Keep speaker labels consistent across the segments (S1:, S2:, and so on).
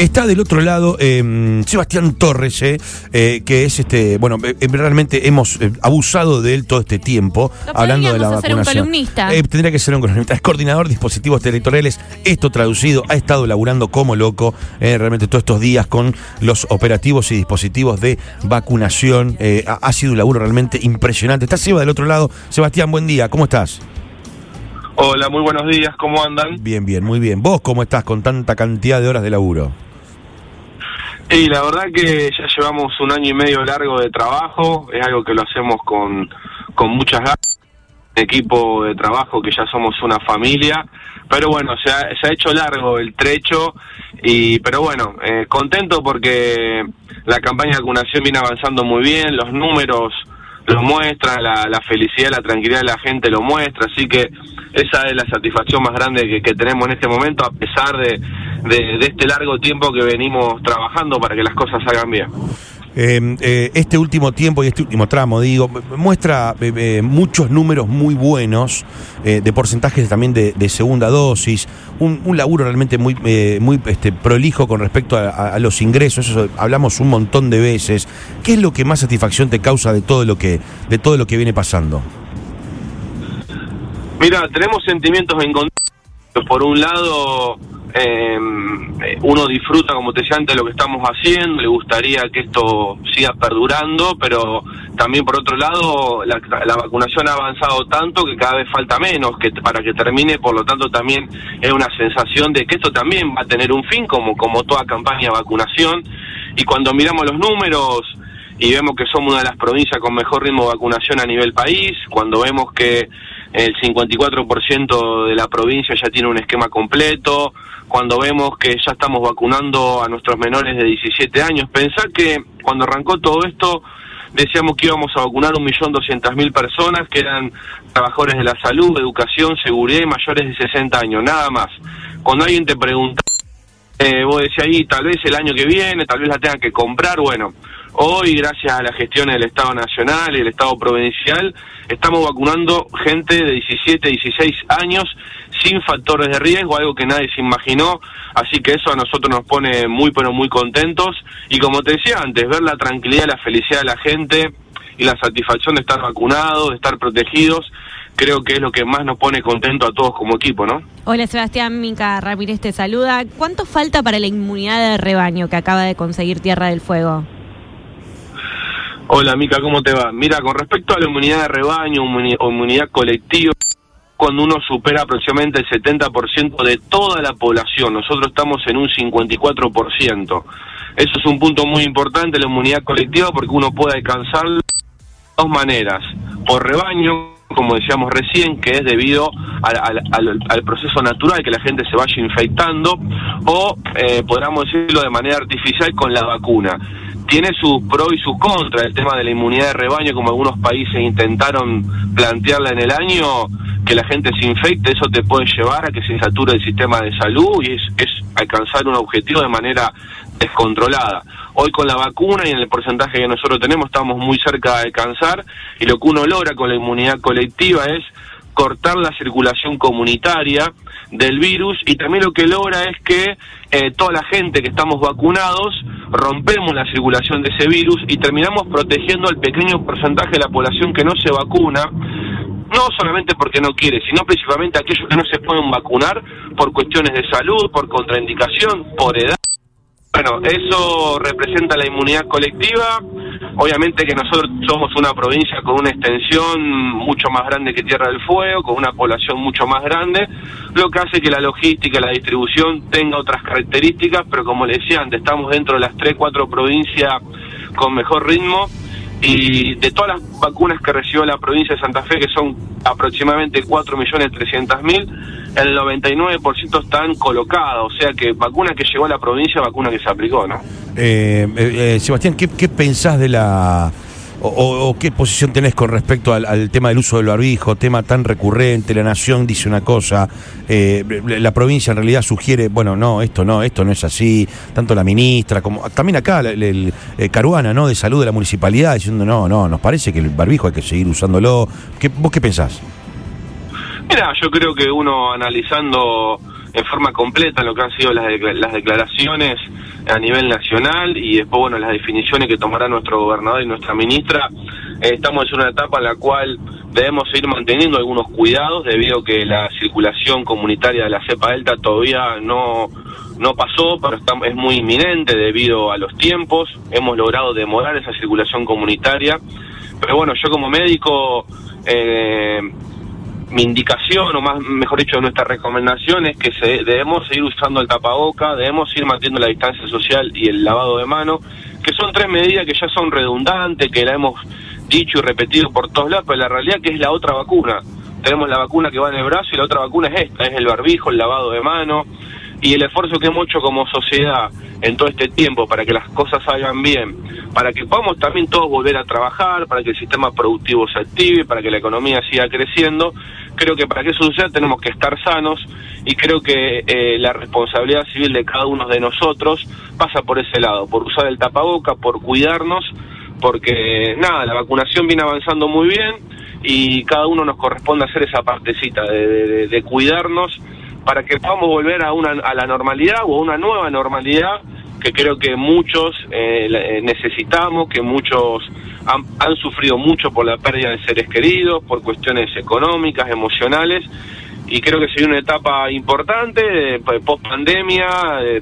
S1: Está del otro lado eh, Sebastián Torres, eh, eh, que es este, bueno, eh, realmente hemos eh, abusado de él todo este tiempo,
S2: Lo
S1: hablando de la
S2: hacer un
S1: vacunación.
S2: columnista.
S1: Eh, tendría que ser un columnista. Es coordinador de dispositivos territoriales. Esto traducido, ha estado laburando como loco eh, realmente todos estos días con los operativos y dispositivos de vacunación. Eh, ha, ha sido un laburo realmente impresionante. Está Seba del otro lado. Sebastián, buen día. ¿Cómo estás?
S3: Hola, muy buenos días, ¿cómo andan?
S1: Bien, bien, muy bien. ¿Vos cómo estás con tanta cantidad de horas de laburo?
S3: Y la verdad que ya llevamos un año y medio largo de trabajo, es algo que lo hacemos con, con muchas ganas, equipo de trabajo que ya somos una familia, pero bueno, se ha, se ha hecho largo el trecho, y pero bueno, eh, contento porque la campaña de vacunación viene avanzando muy bien, los números lo muestran, la, la felicidad, la tranquilidad de la gente lo muestra, así que esa es la satisfacción más grande que, que tenemos en este momento, a pesar de, de, de este largo tiempo que venimos trabajando para que las cosas salgan bien.
S1: Eh, eh, este último tiempo y este último tramo, digo, muestra muchos números muy buenos eh, de porcentajes también de, segunda dosis, un, laburo realmente muy, eh, muy este, prolijo con respecto a los ingresos, eso hablamos un montón de veces. ¿Qué es lo que más satisfacción te causa de todo lo que, de todo lo que viene pasando?
S3: Mira, tenemos sentimientos encontrados. Por un lado, eh, uno disfruta, como te decía antes, lo que estamos haciendo, le gustaría que esto siga perdurando, pero también por otro lado, la, la vacunación ha avanzado tanto que cada vez falta menos que para que termine, por lo tanto también es una sensación de que esto también va a tener un fin, como, como toda campaña de vacunación. Y cuando miramos los números, y vemos que somos una de las provincias con mejor ritmo de vacunación a nivel país, cuando vemos que el 54% de la provincia ya tiene un esquema completo, cuando vemos que ya estamos vacunando a nuestros menores de 17 años. Pensá que cuando arrancó todo esto decíamos que íbamos a vacunar 1.200.000 personas que eran trabajadores de la salud, educación, seguridad y mayores de 60 años, nada más. Cuando alguien te pregunta eh, vos decías ahí, tal vez el año que viene, tal vez la tengan que comprar. Bueno, hoy, gracias a la gestión del Estado Nacional y el Estado Provincial, estamos vacunando gente de 17, 16 años sin factores de riesgo, algo que nadie se imaginó. Así que eso a nosotros nos pone muy, pero muy contentos. Y como te decía antes, ver la tranquilidad, la felicidad de la gente y la satisfacción de estar vacunados, de estar protegidos, creo que es lo que más nos pone contento a todos como equipo, ¿no?
S2: Hola Sebastián, Mica Ramírez te saluda. ¿Cuánto falta para la inmunidad de rebaño que acaba de conseguir Tierra del Fuego?
S3: Hola Mica, ¿cómo te va? Mira, con respecto a la inmunidad de rebaño o inmunidad colectiva, cuando uno supera aproximadamente el 70% de toda la población, nosotros estamos en un 54%. Eso es un punto muy importante, la inmunidad colectiva, porque uno puede alcanzarlo de dos maneras. Por rebaño, como decíamos recién, que es debido al, al- al- al proceso natural que la gente se vaya infectando, o eh, podríamos decirlo de manera artificial con la vacuna. Tiene sus pros y sus contras el tema de la inmunidad de rebaño, como algunos países intentaron plantearla en el año, que la gente se infecte, eso te puede llevar a que se sature el sistema de salud y es, es alcanzar un objetivo de manera descontrolada. Hoy con la vacuna y en el porcentaje que nosotros tenemos estamos muy cerca de alcanzar y lo que uno logra con la inmunidad colectiva es cortar la circulación comunitaria del virus y también lo que logra es que eh, toda la gente que estamos vacunados rompemos la circulación de ese virus y terminamos protegiendo al pequeño porcentaje de la población que no se vacuna no solamente porque no quiere, sino principalmente aquellos que no se pueden vacunar por cuestiones de salud, por contraindicación, por edad. Bueno, eso representa la inmunidad colectiva. Obviamente que nosotros somos una provincia con una extensión mucho más grande que Tierra del Fuego, con una población mucho más grande, lo que hace que la logística la distribución tenga otras características, pero como le decía antes, estamos dentro de las 3, 4 provincias con mejor ritmo y de todas las vacunas que recibió la provincia de Santa Fe, que son aproximadamente 4.300.000, el 99% están colocadas, o sea que vacuna que llegó a la provincia, vacuna que se aplicó, ¿no?
S1: Eh, eh, eh, Sebastián, ¿qué, qué pensás de la... O, qué posición tenés con respecto al, tema del uso del barbijo, tema tan recurrente, la nación dice una cosa, eh, la provincia en realidad sugiere, bueno, no, esto no, esto no es así, tanto la ministra como también acá el, el, eh, Caruana, ¿no? De salud de la municipalidad diciendo, no, no, nos parece que el barbijo hay que seguir usándolo. ¿Qué, ¿Vos qué pensás?
S3: Mira, yo creo que uno analizando en forma completa lo que han sido las, las declaraciones a nivel nacional y después, bueno, las definiciones que tomará nuestro gobernador y nuestra ministra. Estamos en una etapa en la cual debemos seguir manteniendo algunos cuidados debido a que la circulación comunitaria de la cepa delta todavía no, no pasó, pero es muy inminente debido a los tiempos. Hemos logrado demorar esa circulación comunitaria. Pero bueno, yo como médico... Eh, mi indicación, o más mejor dicho, nuestra recomendación es que se, debemos seguir usando el tapaboca, debemos seguir manteniendo la distancia social y el lavado de mano, que son tres medidas que ya son redundantes, que la hemos dicho y repetido por todos lados, pero la realidad que es la otra vacuna. Tenemos la vacuna que va en el brazo y la otra vacuna es esta, es el barbijo, el lavado de mano y el esfuerzo que hemos hecho como sociedad en todo este tiempo para que las cosas salgan bien, para que podamos también todos volver a trabajar, para que el sistema productivo se active, para que la economía siga creciendo, creo que para que eso suceda tenemos que estar sanos y creo que eh, la responsabilidad civil de cada uno de nosotros pasa por ese lado, por usar el tapaboca, por cuidarnos, porque nada, la vacunación viene avanzando muy bien y cada uno nos corresponde hacer esa partecita de, de cuidarnos para que podamos volver a, una, a la normalidad o a una nueva normalidad que creo que muchos eh, eh, necesitamos, que muchos han, han, sufrido mucho por la pérdida de seres queridos, por cuestiones económicas, emocionales, y creo que sería una etapa importante post pandemia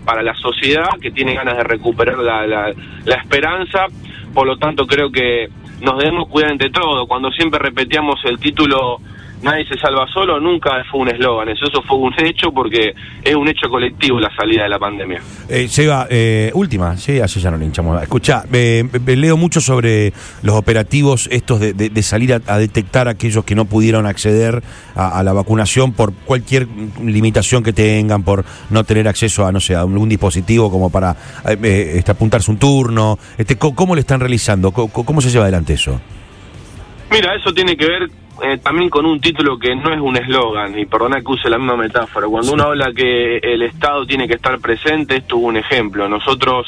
S3: para la sociedad que tiene ganas de recuperar la, la, la esperanza, por lo tanto creo que nos debemos cuidar entre todo, cuando siempre repetíamos el título nadie se salva solo, nunca fue un eslogan, eso, fue un hecho porque es un hecho colectivo la salida de la pandemia.
S1: Eh, Seba, eh, última, sí, así ya no le hinchamos. Escucha, eh, leo mucho sobre los operativos estos de, salir a, detectar a aquellos que no pudieron acceder a, la vacunación por cualquier limitación que tengan, por no tener acceso a, no sé, a algún dispositivo como para eh, este, apuntarse un turno. Este, ¿Cómo lo están realizando? ¿Cómo se lleva adelante eso?
S3: Mira, eso tiene que ver eh, también con un título que no es un eslogan, y perdona que use la misma metáfora. Cuando uno habla que el Estado tiene que estar presente, esto es un ejemplo. Nosotros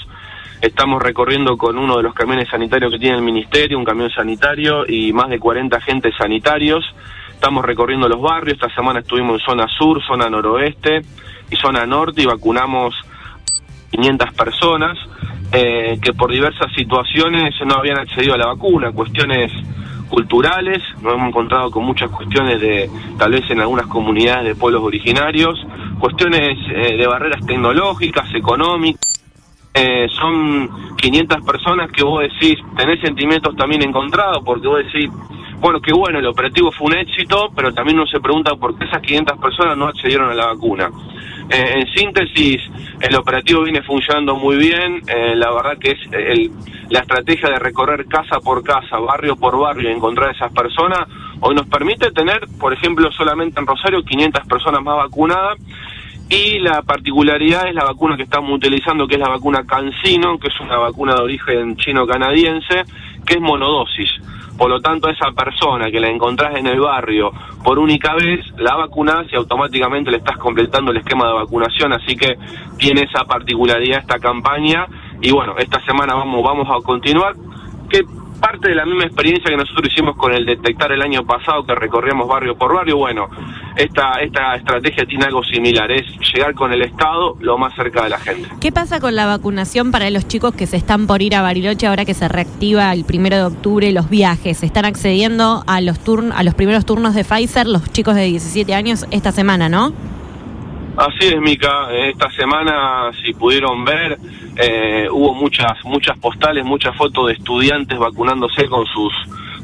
S3: estamos recorriendo con uno de los camiones sanitarios que tiene el Ministerio, un camión sanitario y más de 40 agentes sanitarios. Estamos recorriendo los barrios, esta semana estuvimos en zona sur, zona noroeste y zona norte y vacunamos 500 personas eh, que por diversas situaciones no habían accedido a la vacuna, cuestiones culturales, nos hemos encontrado con muchas cuestiones de, tal vez en algunas comunidades de pueblos originarios, cuestiones eh, de barreras tecnológicas, económicas. Eh, son 500 personas que vos decís, tenés sentimientos también encontrados, porque vos decís, bueno, qué bueno, el operativo fue un éxito, pero también uno se pregunta por qué esas 500 personas no accedieron a la vacuna. Eh, en síntesis, el operativo viene funcionando muy bien. Eh, la verdad que es la estrategia de recorrer casa por casa, barrio por barrio y encontrar a esas personas, hoy nos permite tener, por ejemplo, solamente en Rosario 500 personas más vacunadas. Y la particularidad es la vacuna que estamos utilizando, que es la vacuna CanSino, que es una vacuna de origen chino-canadiense, que es monodosis. Por lo tanto, esa persona que la encontrás en el barrio por única vez, la vacunás y automáticamente le estás completando el esquema de vacunación. Así que tiene esa particularidad esta campaña. Y bueno, esta semana vamos, vamos a continuar. Que parte de la misma experiencia que nosotros hicimos con el detectar el año pasado, que recorríamos barrio por barrio. Bueno, esta, esta estrategia tiene algo similar, es llegar con el Estado lo más cerca de la gente.
S2: ¿Qué pasa con la vacunación para los chicos que se están por ir a Bariloche ahora que se reactiva el primero de octubre los viajes? ¿Están accediendo a los, turn a los primeros turnos de Pfizer los chicos de 17 años esta semana, no?
S3: Así es, Mica. Esta semana, si pudieron ver, eh, hubo muchas muchas postales, muchas fotos de estudiantes vacunándose con sus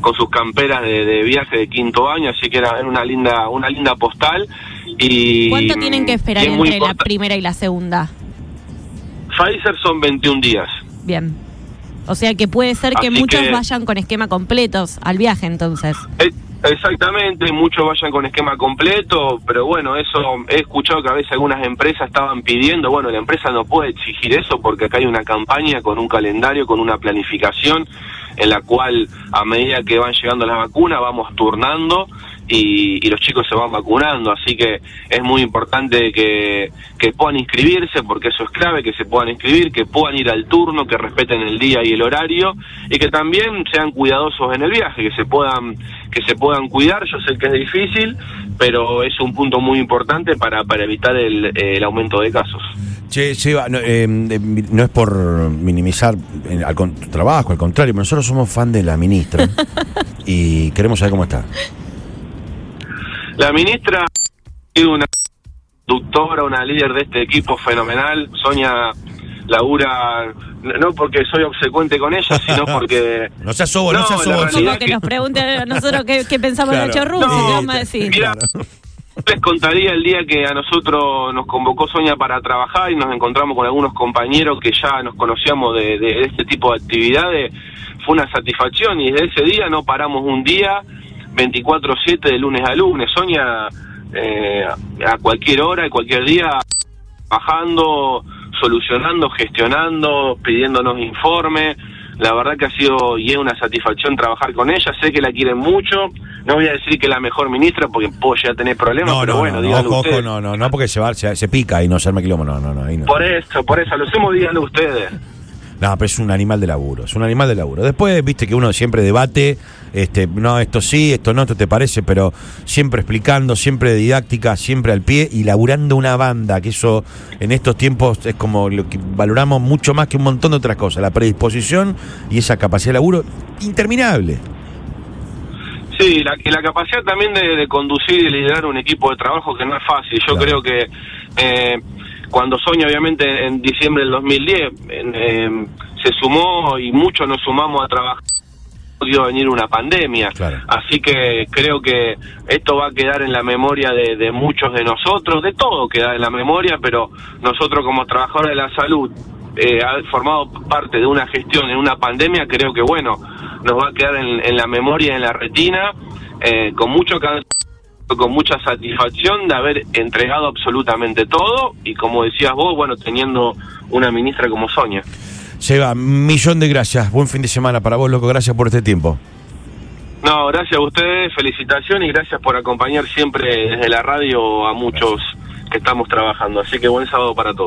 S3: con sus camperas de, viaje de quinto año, así que era una linda una linda postal. y
S2: ¿Cuánto tienen que esperar entre la primera y la segunda?
S3: Pfizer son 21 días.
S2: Bien. O sea que puede ser que muchos vayan con esquema completos al viaje entonces.
S3: Eh, exactamente, muchos vayan con esquema completo, pero bueno, eso he escuchado que a veces algunas empresas estaban pidiendo, bueno, la empresa no puede exigir eso porque acá hay una campaña con un calendario, con una planificación en la cual a medida que van llegando las vacunas vamos turnando y, los chicos se van vacunando, así que es muy importante que, que puedan inscribirse, porque eso es clave, que se puedan inscribir, que puedan ir al turno, que respeten el día y el horario, y que también sean cuidadosos en el viaje, que se puedan, que se puedan cuidar, yo sé que es difícil, pero es un punto muy importante para, para evitar el aumento de casos.
S1: Che, Seba, no, eh, no es por minimizar eh, al con- tu trabajo, al contrario, pero nosotros somos fan de la ministra y queremos saber cómo está.
S3: La ministra es una conductora, una líder de este equipo fenomenal. Sonia labura, no porque soy obsecuente con ella, sino porque...
S1: No seas sobo, no,
S3: No,
S1: seas
S3: la
S1: sobo.
S3: realidad
S2: Como que nos pregunte a nosotros qué, qué pensamos
S1: Claro.
S2: de Russo,
S3: No,
S2: ¿qué vamos a decir?
S3: Mira, les contaría el día que a nosotros nos convocó Sonia para trabajar y nos encontramos con algunos compañeros que ya nos conocíamos de, de este tipo de actividades. Fue una satisfacción y desde ese día no paramos un día, 24-7 de lunes a lunes. Sonia eh, a cualquier hora y cualquier día bajando, solucionando, gestionando, pidiéndonos informes. La verdad que ha sido y es una satisfacción trabajar con ella. Sé que la quieren mucho. No voy a decir que es la mejor ministra porque puedo ya tener problemas,
S1: No,
S3: pero
S1: no,
S3: bueno,
S1: no,
S3: díganlo
S1: ojo, ojo, no, no, no, porque se va, se, se pica y no se arma quilombo, no, no, no, ahí no.
S3: Por eso, por eso, lo hacemos, díganlo ustedes.
S1: No, pero es un animal de laburo, es un animal de laburo. Después, viste que uno siempre debate, este, no, esto sí, esto no, esto te parece, pero siempre explicando, siempre didáctica, siempre al pie y laburando una banda, que eso en estos tiempos es como lo que valoramos mucho más que un montón de otras cosas, la predisposición y esa capacidad de laburo interminable.
S3: Sí, la, y la capacidad también de, de conducir y liderar un equipo de trabajo que no es fácil. Yo
S1: Claro.
S3: creo que eh, cuando Sonia, obviamente, en diciembre del 2010, en, eh, se sumó y muchos nos sumamos a trabajar, dio a venir una pandemia.
S1: Claro.
S3: Así que creo que esto va a quedar en la memoria de, de muchos de nosotros, de todo queda en la memoria, pero nosotros como trabajadores de la salud, eh, haber formado parte de una gestión en una pandemia, creo que bueno, nos va a quedar en, en la memoria, en la retina, eh, con mucho can- con mucha satisfacción de haber entregado absolutamente todo y como decías vos, bueno, teniendo una ministra como Sonia.
S1: Seba, millón de gracias, buen fin de semana para vos, loco, gracias por este tiempo.
S3: No, gracias a ustedes, felicitaciones y gracias por acompañar siempre desde la radio a muchos que estamos trabajando. Así que buen sábado para todos.